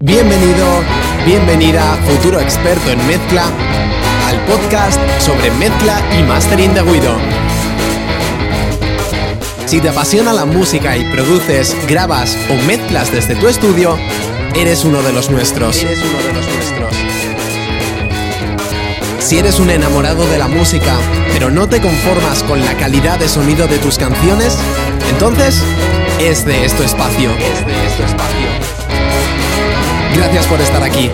Bienvenido, bienvenida, futuro experto en mezcla, al podcast sobre mezcla y mastering de Guido. Si te apasiona la música y produces, grabas o mezclas desde tu estudio, eres uno de los nuestros. Eres uno de los nuestros. Si eres un enamorado de la música, pero no te conformas con la calidad de sonido de tus canciones, entonces es de esto espacio. Es de esto espacio. Gracias por estar aquí.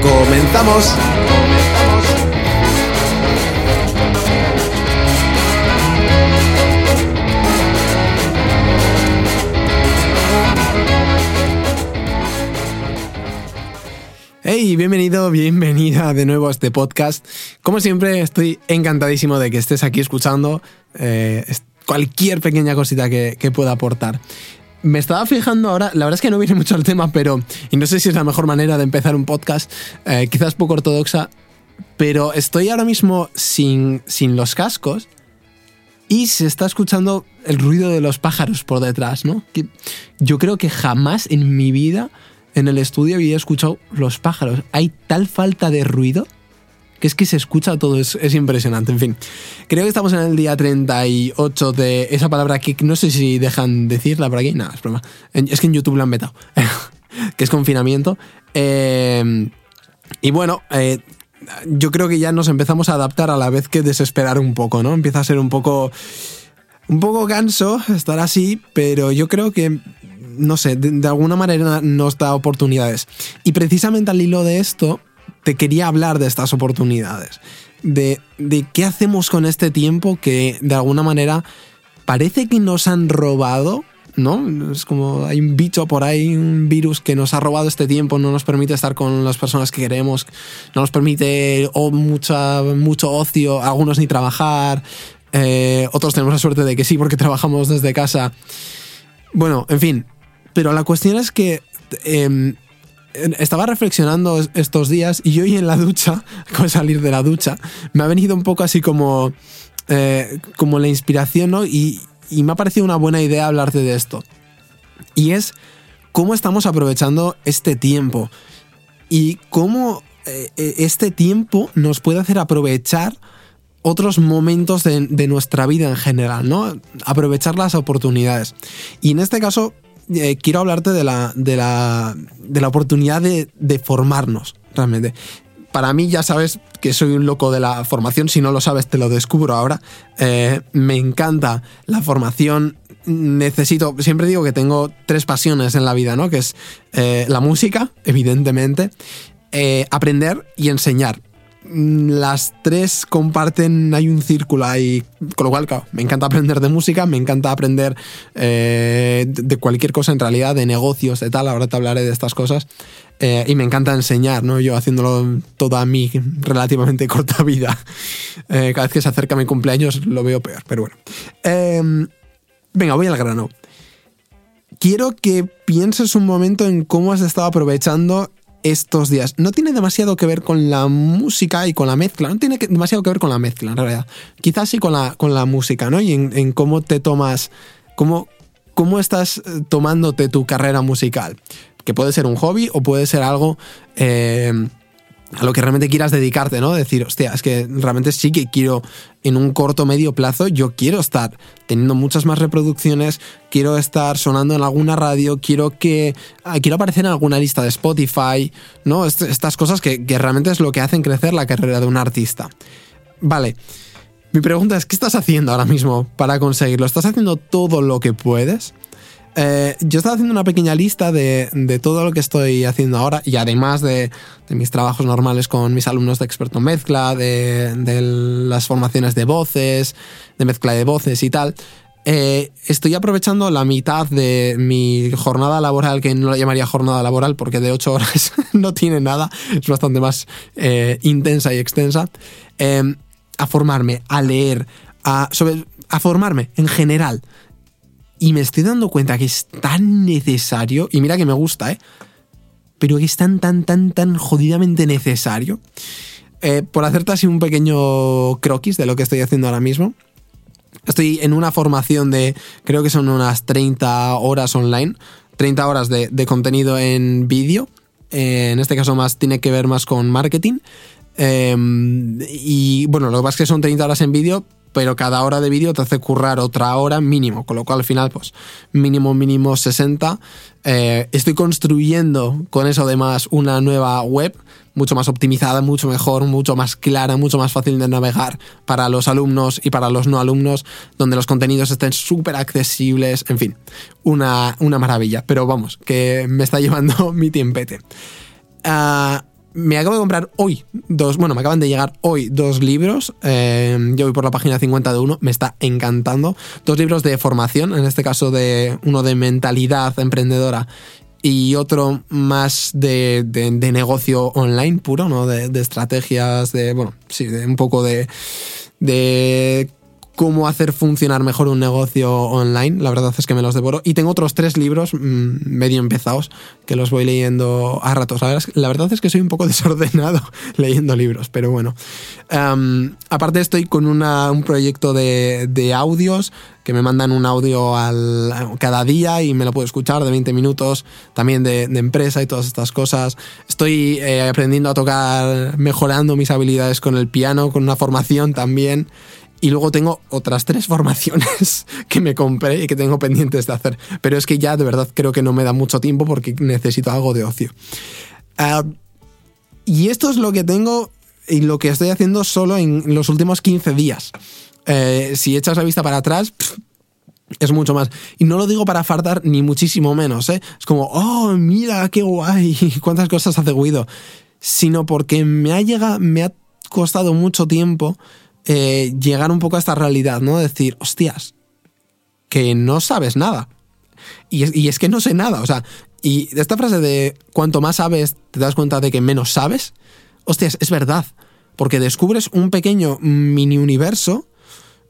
Comenzamos. Hey, bienvenido, bienvenida de nuevo a este podcast. Como siempre, estoy encantadísimo de que estés aquí escuchando eh, cualquier pequeña cosita que, pueda aportar. Me estaba fijando ahora, la verdad es que no viene mucho al tema, pero, y no sé si es la mejor manera de empezar un podcast, eh, quizás poco ortodoxa, pero estoy ahora mismo sin, sin los cascos y se está escuchando el ruido de los pájaros por detrás, ¿no? Que yo creo que jamás en mi vida en el estudio había escuchado los pájaros. Hay tal falta de ruido que es que se escucha todo, es, impresionante. En fin, creo que estamos en el día 38 de esa palabra que no sé si dejan decirla por aquí. Nada, es broma. Es que en YouTube la han vetado, que es confinamiento. Eh, y bueno, eh, yo creo que ya nos empezamos a adaptar a la vez que desesperar un poco, ¿no? Empieza a ser un poco. Un poco ganso estar así, pero yo creo que no sé, de, alguna manera nos da oportunidades. Y precisamente al hilo de esto, te quería hablar de estas oportunidades. De, de qué hacemos con este tiempo que de alguna manera parece que nos han robado ¿no? Es como hay un bicho por ahí, un virus que nos ha robado este tiempo, no nos permite estar con las personas que queremos, no nos permite o mucha, mucho ocio, algunos ni trabajar, eh, otros tenemos la suerte de que sí porque trabajamos desde casa. Bueno, en fin, pero la cuestión es que em, estaba reflexionando estos días y hoy en la ducha, con salir de la ducha, me ha venido un poco así como, eh, como la inspiración, ¿no? Y, me ha parecido una buena idea hablarte de esto. Y es cómo estamos aprovechando este tiempo y cómo eh, e, este tiempo nos puede hacer aprovechar otros momentos de, de, nuestra vida en general, ¿no? Aprovechar las oportunidades. Y en este caso, eh, quiero hablarte de la, de la, de la oportunidad de, de formarnos, realmente para mí ya sabes que soy un loco de la formación, si no lo sabes te lo descubro ahora. Eh, me encanta la formación, necesito, siempre digo que tengo tres pasiones en la vida, ¿no? Que es eh, la música, evidentemente, aprender y enseñar. Mm, las tres comparten, hay un círculo ahí, con lo cual, claro, me encanta aprender de música, me encanta aprender eh, de cualquier cosa en realidad, de negocios, de tal, ahora te hablaré de estas cosas, eh, y me encanta enseñar, ¿no? Yo haciéndolo toda mi relativamente corta vida. Eh, cada vez que se acerca mi cumpleaños lo veo peor, pero bueno. Em, venga, voy al grano. Quiero que pienses un momento en cómo has estado aprovechando estos días. No tiene demasiado que ver con la música y con la mezcla, no tiene demasiado que ver con la mezcla en realidad. Quizás sí con la, con la música, ¿no? Y en, cómo te tomas, cómo, cómo estás eh, tomándote tu carrera musical. Que puede ser un hobby o puede ser algo eh, a lo que realmente quieras dedicarte, ¿no? Decir, hostia, es que realmente sí que quiero, en un corto medio plazo, yo quiero estar teniendo muchas más reproducciones, quiero estar sonando en alguna radio, quiero que. Ah, quiero aparecer en alguna lista de Spotify, ¿no? estas cosas que, que realmente es lo que hacen crecer la carrera de un artista. Vale. Mi pregunta es, ¿qué estás haciendo ahora mismo para conseguirlo? ¿Estás haciendo todo lo que puedes? Eh, yo estaba haciendo una pequeña lista de, todo lo que estoy haciendo ahora y además de, mis trabajos normales con mis alumnos de experto en mezcla, de, las formaciones de voces, de mezcla de voces y tal. Eh, estoy aprovechando la mitad de mi jornada laboral, que no la llamaría jornada laboral porque de 8 horas no tiene nada, es bastante más eh, intensa y extensa, a formarme, a leer, a, a formarme en general y me estoy dando cuenta que es tan necesario, y mira que me gusta, ¿eh? Pero que es tan, tan, tan, tan jodidamente necesario eh, por hacerte así un pequeño croquis de lo que estoy haciendo ahora mismo. Estoy en una formación de, creo que son unas 30 horas online, 30 horas de, contenido en vídeo. Eh, en este caso más tiene que ver más con marketing. Em, y bueno, lo que pasa es que son 30 horas en vídeo, pero cada hora de vídeo te hace currar otra hora mínimo, con lo cual al final, pues mínimo, mínimo 60. Eh, estoy construyendo con eso además una nueva web, mucho más optimizada, mucho mejor, mucho más clara, mucho más fácil de navegar para los alumnos y para los no alumnos, donde los contenidos estén súper accesibles, en fin, una, una maravilla. Pero vamos, que me está llevando mi tiempete. Uh, me acabo de comprar hoy dos, bueno, me acaban de llegar hoy dos libros. Eh, yo voy por la página 50 de uno, me está encantando. Dos libros de formación, en este caso de uno de mentalidad emprendedora y otro más de, negocio online puro, ¿no? De, de, estrategias, de, bueno, sí, de un poco de, de cómo hacer funcionar mejor un negocio online. La verdad es que me los devoro. Y tengo otros tres libros mm, medio empezados que los voy leyendo a ratos. La verdad es que soy un poco desordenado leyendo libros, pero bueno. aparte estoy con un proyecto de, audios que me mandan un audio al, cada día y me lo puedo escuchar de 20 minutos, también de, empresa y todas estas cosas. Estoy eh, aprendiendo a tocar, mejorando mis habilidades con el piano, con una formación también. Y luego tengo otras tres formaciones que me compré y que tengo pendientes de hacer. Pero es que ya de verdad creo que no me da mucho tiempo porque necesito algo de ocio. Ah, y esto es lo que tengo y lo que estoy haciendo solo en los últimos 15 días. Eh, si echas la vista para atrás, es mucho más. Y no lo digo para fartar ni muchísimo menos, ¿eh? Es como, oh, mira, qué guay, cuántas cosas hace Guido. Sino porque me ha llegado, me ha costado mucho tiempo eh, llegar un poco a esta realidad, ¿no? Decir, hostias, que no sabes nada. Y es, y es, que no sé nada, o sea, y esta frase de cuanto más sabes, te das cuenta de que menos sabes, hostias, es verdad, porque descubres un pequeño mini universo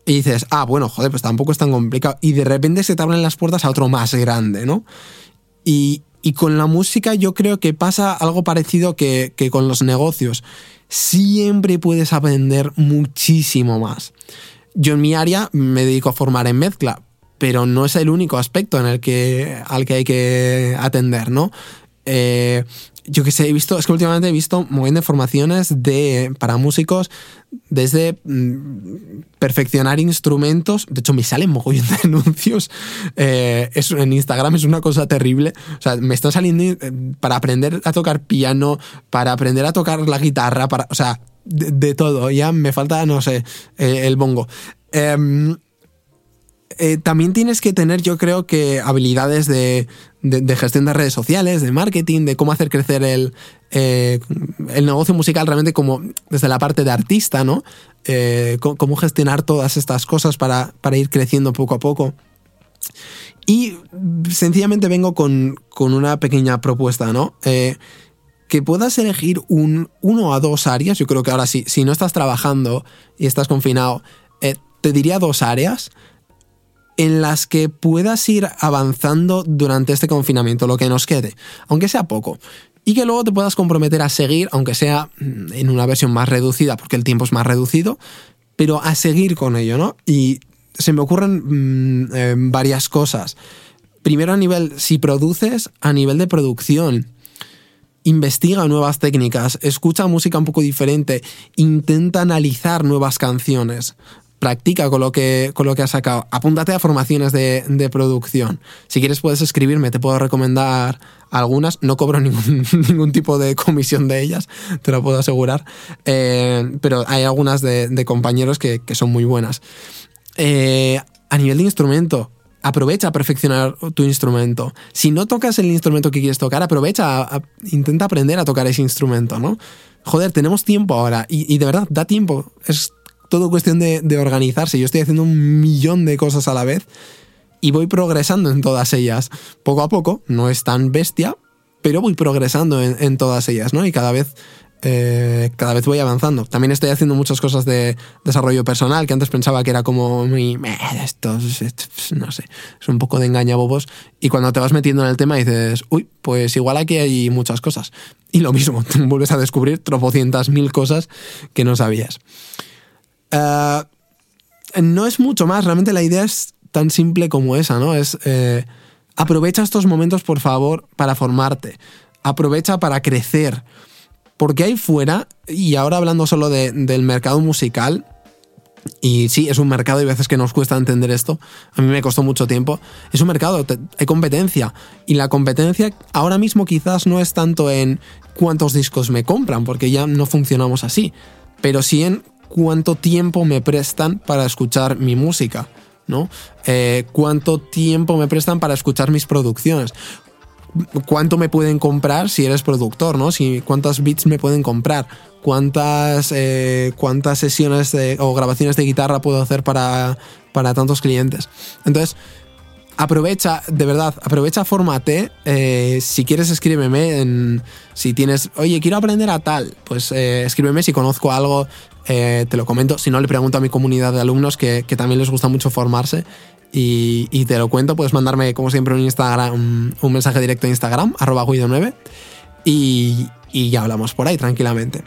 y dices, ah, bueno, joder, pues tampoco es tan complicado, y de repente se te abren las puertas a otro más grande, ¿no? Y, y con la música yo creo que pasa algo parecido que, que con los negocios siempre puedes aprender muchísimo más. Yo en mi área me dedico a formar en mezcla, pero no es el único aspecto en el que, al que hay que atender, ¿no? Eh, yo que sé, he visto, es que últimamente he visto de formaciones de, para músicos desde mm, perfeccionar instrumentos. De hecho, me salen mogollón de anuncios. Eh, en Instagram es una cosa terrible. O sea, me está saliendo eh, para aprender a tocar piano, para aprender a tocar la guitarra, para, o sea, de, todo. Ya me falta, no sé, el bongo. Em, también tienes que tener, yo creo que, habilidades de, gestión de redes sociales, de marketing, de cómo hacer crecer el, eh, negocio musical realmente como desde la parte de artista, ¿no? Eh, cómo gestionar todas estas cosas para, ir creciendo poco a poco. Y sencillamente vengo con, una pequeña propuesta, ¿no? Eh, que puedas elegir un, uno a dos áreas, yo creo que ahora sí, si no estás trabajando y estás confinado, te diría dos áreas en las que puedas ir avanzando durante este confinamiento, lo que nos quede, aunque sea poco. Y que luego te puedas comprometer a seguir, aunque sea mm, en una versión más reducida, porque el tiempo es más reducido, pero a seguir con ello, ¿no? Y se me ocurren mm, eh, varias cosas. Primero a nivel, si produces, a nivel de producción. Investiga nuevas técnicas, escucha música un poco diferente, intenta analizar nuevas canciones practica con lo que, con lo que has sacado. Apúntate a formaciones de, producción. Si quieres puedes escribirme, te puedo recomendar algunas. No cobro ningún, ningún tipo de comisión de ellas, te lo puedo asegurar. Eh, pero hay algunas de, compañeros que, son muy buenas. Eh, a nivel de instrumento, aprovecha a perfeccionar tu instrumento. Si no tocas el instrumento que quieres tocar, aprovecha, intenta aprender a tocar ese instrumento, ¿no? Joder, tenemos tiempo ahora y, y de verdad, da tiempo. Es todo cuestión de, organizarse. Yo estoy haciendo un millón de cosas a la vez y voy progresando en todas ellas. Poco a poco, no es tan bestia, pero voy progresando en, todas ellas, ¿no? Y cada vez eh, cada vez voy avanzando. También estoy haciendo muchas cosas de desarrollo personal que antes pensaba que era como muy. Esto, no sé, es un poco de engañabobos. Y cuando te vas metiendo en el tema dices, uy, pues igual aquí hay muchas cosas. Y lo mismo, vuelves a descubrir tropocientas mil cosas que no sabías. Eh, no es mucho más, realmente la idea es tan simple como esa, ¿no? Es. Eh, aprovecha estos momentos, por favor, para formarte. Aprovecha para crecer porque ahí fuera, y ahora hablando solo del mercado musical, y sí, es un mercado y veces que nos cuesta entender esto, a mí me costó mucho tiempo, es un mercado, hay competencia, y la competencia ahora mismo quizás no es tanto en cuántos discos me compran, porque ya no funcionamos así, pero sí en cuánto tiempo me prestan para escuchar mi música. ¿no? Eh, cuánto tiempo me prestan para escuchar mis producciones, cuánto me pueden comprar si eres productor, ¿no? Si, cuántas bits me pueden comprar, cuántas, eh, cuántas sesiones o grabaciones de guitarra puedo hacer para, para tantos clientes. Entonces, aprovecha, de verdad, aprovecha, fórmate. Eh, si quieres, escríbeme. Si tienes, oye, quiero aprender a tal, pues eh, escríbeme si conozco algo, te lo comento. Si no, le pregunto a mi comunidad de alumnos que, que también les gusta mucho formarse y, te lo cuento, puedes mandarme como siempre un, Instagram, un, mensaje directo en Instagram, arroba guido9, y, ya hablamos por ahí tranquilamente.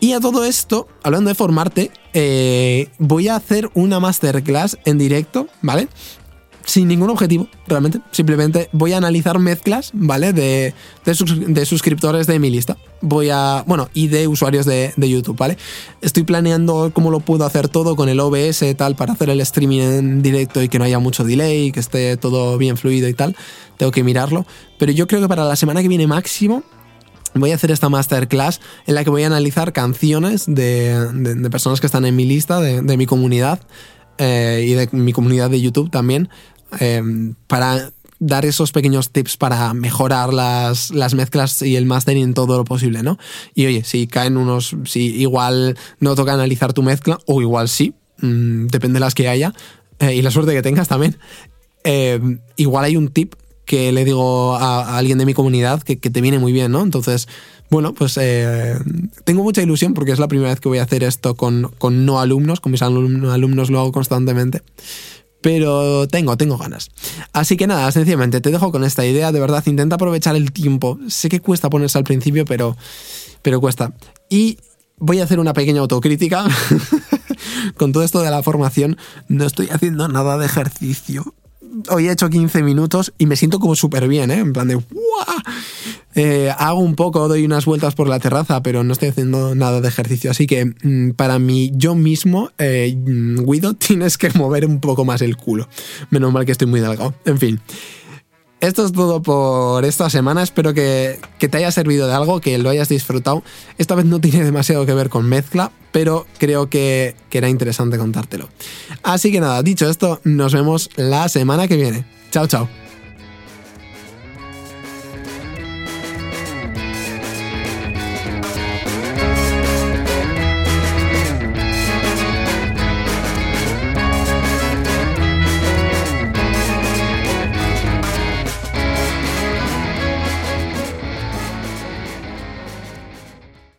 Y a todo esto, hablando de formarte, eh, voy a hacer una masterclass en directo, ¿vale? Sin ningún objetivo, realmente. Simplemente voy a analizar mezclas, ¿vale? De, de, suscriptores de mi lista. Voy a. Bueno, y de usuarios de, YouTube, ¿vale? Estoy planeando cómo lo puedo hacer todo con el OBS tal para hacer el streaming en directo y que no haya mucho delay, que esté todo bien fluido y tal. Tengo que mirarlo. Pero yo creo que para la semana que viene máximo voy a hacer esta masterclass en la que voy a analizar canciones de, de personas que están en mi lista, de, mi comunidad. Eh, y de mi comunidad de YouTube también, Em, para dar esos pequeños tips para mejorar las, las, mezclas y el mastering todo lo posible, ¿no? Y oye, si caen unos, si igual no toca analizar tu mezcla, o igual sí, mm, depende de las que haya, eh, y la suerte que tengas también, em, igual hay un tip que le digo a, alguien de mi comunidad que, te viene muy bien, ¿no? Entonces, bueno, pues eh, tengo mucha ilusión porque es la primera vez que voy a hacer esto con, con no alumnos, con mis alumnos, alumnos lo hago constantemente pero tengo, tengo ganas. Así que nada, sencillamente te dejo con esta idea, de verdad, intenta aprovechar el tiempo. Sé que cuesta ponerse al principio, pero, pero cuesta. Y voy a hacer una pequeña autocrítica. con todo esto de la formación, no estoy haciendo nada de ejercicio hoy he hecho 15 minutos y me siento como súper bien, ¿eh? En plan de eh, hago un poco, doy unas vueltas por la terraza, pero no estoy haciendo nada de ejercicio. Así que mm, para mí, yo mismo, eh, Guido, tienes que mover un poco más el culo. Menos mal que estoy muy delgado. En fin. Esto es todo por esta semana. Espero que, te haya servido de algo, que lo hayas disfrutado. Esta vez no tiene demasiado que ver con mezcla, pero creo que, que era interesante contártelo. Así que nada, dicho esto, nos vemos la semana que viene. Chao, chao.